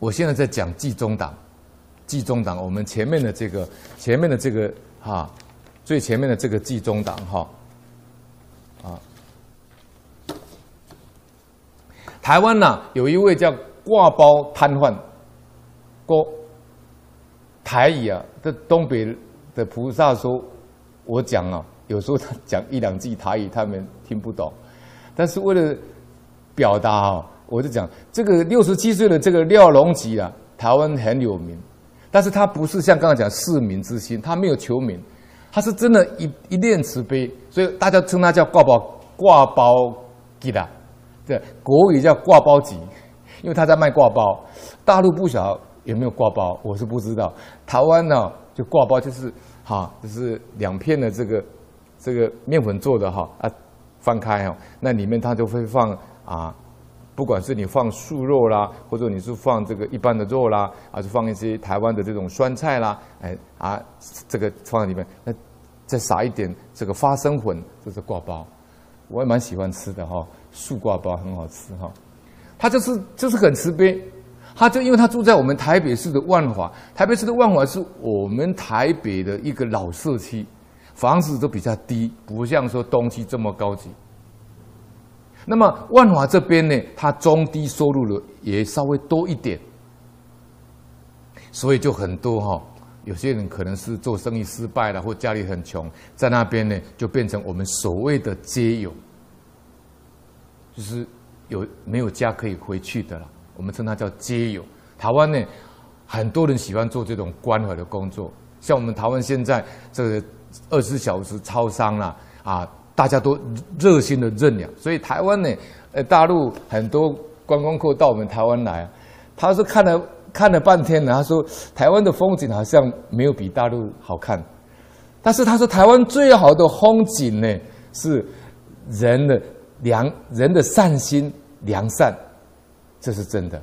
我现在在讲济中党，济中党，我们前面的这个，前面的这个哈，最前面的这个济中党哈，啊，台湾呐，有一位叫挂包瘫痪，郭台语啊，这东北的菩萨说，我讲啊，有时候他讲一两句台语，他们听不懂，但是为了表达啊。我就讲这个六十七岁的这个廖龙吉啊，台湾很有名，但是他不是像刚刚讲市民之心，他没有求名，他是真的一一念慈悲，所以大家称他叫挂包挂包吉的，对，国语叫挂包吉，因为他在卖挂包，大陆不晓有没有挂包，我是不知道，台湾呢就挂包就是哈，就是两片的这个这个面粉做的哈啊，翻开哦，那里面它就会放啊。不管是你放素肉啦，或者你是放这个一般的肉啦，还是放一些台湾的这种酸菜啦，哎啊，这个放在里面，那再撒一点这个花生粉，这是挂包，我也蛮喜欢吃的哈，素挂包很好吃哈。他就是就是很慈悲，他就因为他住在我们台北市的万华，台北市的万华是我们台北的一个老社区，房子都比较低，不像说东区这么高级。那么万华这边呢，它中低收入的也稍微多一点，所以就很多哈。有些人可能是做生意失败了，或家里很穷，在那边呢就变成我们所谓的街友，就是有没有家可以回去的了。我们称它叫街友。台湾呢，很多人喜欢做这种关怀的工作，像我们台湾现在这个二十四小时超商啦啊。大家都热心的认养，所以台湾呢，呃，大陆很多观光客到我们台湾来，他说看了看了半天，他说台湾的风景好像没有比大陆好看，但是他说台湾最好的风景呢是人的良人的善心良善，这是真的，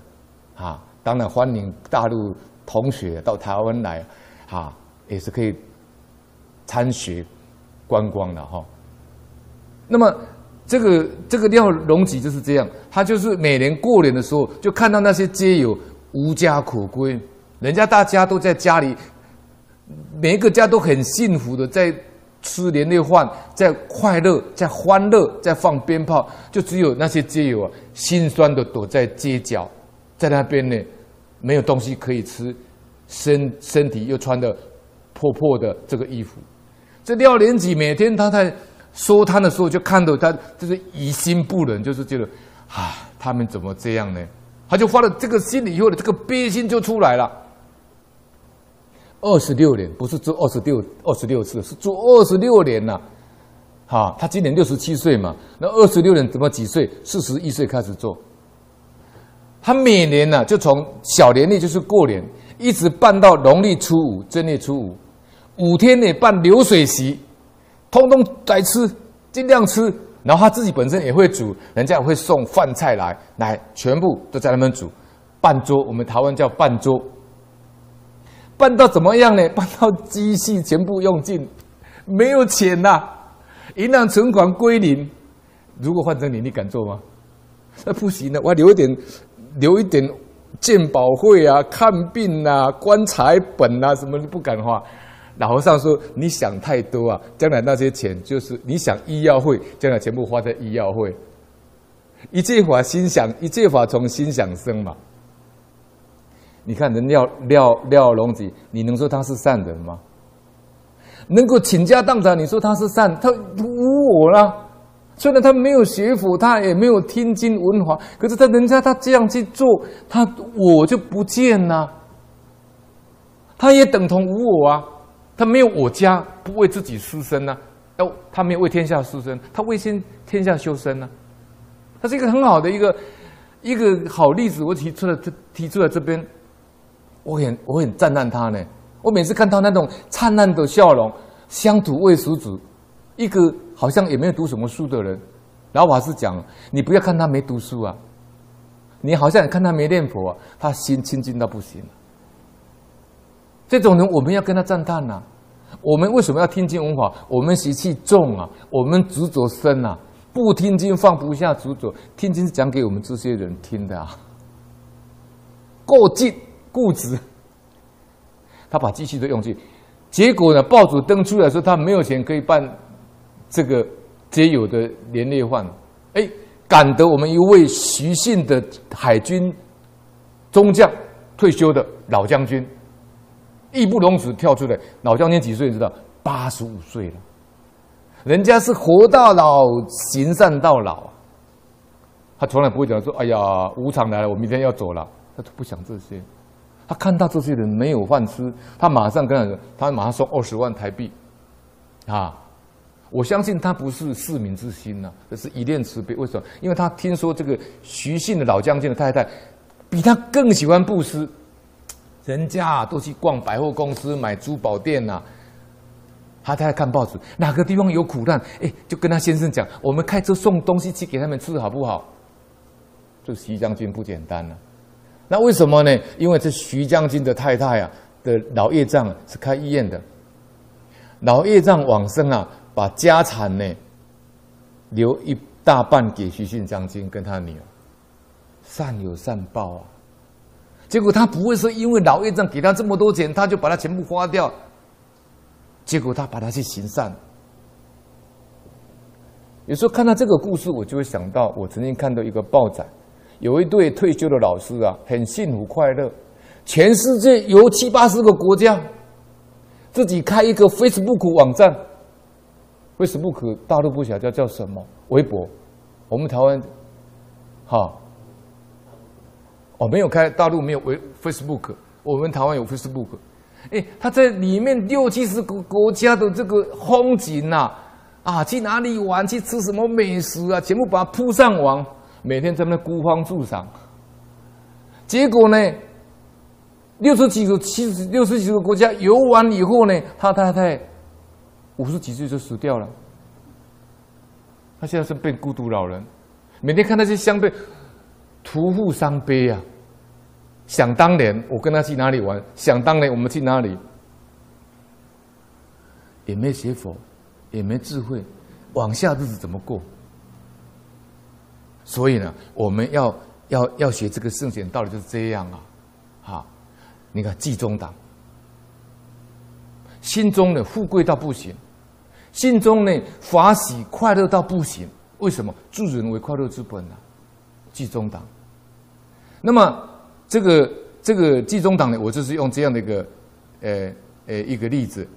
啊，当然欢迎大陆同学到台湾来，啊，也是可以参学观光的哈。那么，这个这个廖荣吉就是这样，他就是每年过年的时候，就看到那些街友无家可归，人家大家都在家里，每一个家都很幸福的在吃年夜饭，在快乐，在欢乐，在放鞭炮，就只有那些街友啊，心酸的躲在街角，在那边呢，没有东西可以吃，身身体又穿的破破的这个衣服，这廖龙吉每天他在。收摊的时候，就看到他就是于心不忍，就是觉得，啊，他们怎么这样呢？他就发了这个心里以后的这个悲心就出来了。二十六年，不是做二十六二十六次，是做二十六年呐。哈，他今年六十七岁嘛，那二十六年怎么几岁？四十一岁开始做。他每年呢，就从小年历就是过年，一直办到农历初五，正月初五，五天内办流水席。通通来吃，尽量吃。然后他自己本身也会煮，人家也会送饭菜来，来全部都在那边煮。办桌，我们台湾叫办桌。办到怎么样呢？办到积蓄全部用尽，没有钱呐、啊，银行存款归零。如果换成你，你敢做吗？那不行的，我要留一点，留一点健保费啊，看病啊，棺材本啊，什么都不敢花。老和尚说：“你想太多啊！将来那些钱就是你想医药费，将来全部花在医药费。一切法心想，一切法从心想生嘛。你看人廖廖廖龙吉，你能说他是善人吗？能够倾家荡产，你说他是善？他无我啦。虽然他没有学佛，他也没有听经闻法，可是他人家他这样去做，他我就不见了。他也等同无我啊。”他没有我家，不为自己施身呐、啊，他没有为天下施身，他为先天下修身呢、啊。他是一个很好的一个一个好例子，我提出了这提出来这边，我很我很赞叹他呢。我每次看到那种灿烂的笑容，乡土味十足，一个好像也没有读什么书的人，老法师讲，你不要看他没读书啊，你好像看他没念佛啊，他心清净到不行。这种人，我们要跟他赞叹呐。我们为什么要听经闻法？我们习气重啊，我们执着深啊。不听经放不下执着，听经是讲给我们这些人听的啊。够劲固执，他把机器都用尽，结果呢，报纸登出来说他没有钱可以办这个街友的年夜饭，哎，赶得我们一位徐姓的海军中将退休的老将军，义不容辞跳出来。老将军几岁？你知道？八十五岁了。人家是活到老，行善到老。他从来不会讲说：“哎呀，无常来了，我明天要走了。”他都不想这些。他看到这些人没有饭吃，他马上跟他说：“他马上送二十万台币。”啊，我相信他不是市民之心呐、啊，这是一念慈悲。为什么？因为他听说这个徐姓的老将军的太太比他更喜欢布施，人家都去逛百货公司、买珠宝店呐、啊。他在看报纸，哪个地方有苦难，哎，就跟他先生讲，我们开车送东西去给他们吃，好不好？这徐将军不简单了、那为什么呢？因为这徐将军的太太啊的老业障是开医院的，老业障往生啊，把家产呢留一大半给徐信将军跟他女儿，善有善报啊。结果他不会说，因为老业障给他这么多钱，他就把它全部花掉。结果他把他去行善。有时候看到这个故事，我就会想到，我曾经看到一个报载，有一对退休的老师啊，很幸福快乐，全世界有七八十个国家，自己开一个 Facebook 网站，Facebook 大陆不晓得叫叫什么，微博，我们台湾，哈，哦，没有开，大陆没有微 Facebook，我们台湾有 Facebook。哎，他在里面六七十个国家的这个风景呐、啊，啊，去哪里玩，去吃什么美食啊，全部把它铺上网，每天在那孤芳自赏。结果呢，六十几个、七十、六十几个国家游完以后呢，他太太五十几岁就死掉了。他现在是变孤独老人，每天看那些相对，徒负伤悲啊。想当年我跟他去哪里玩？想当年我们去哪里？也没学佛，也没智慧，往下日子怎么过？所以呢，我们要要要学这个圣贤道理就是这样啊！哈，你看济中党，心中呢富贵到不行，心中呢法喜快乐到不行。为什么？助人为快乐之本啊！济中党，那么。这个这个济中党呢，我就是用这样的一个，呃呃一个例子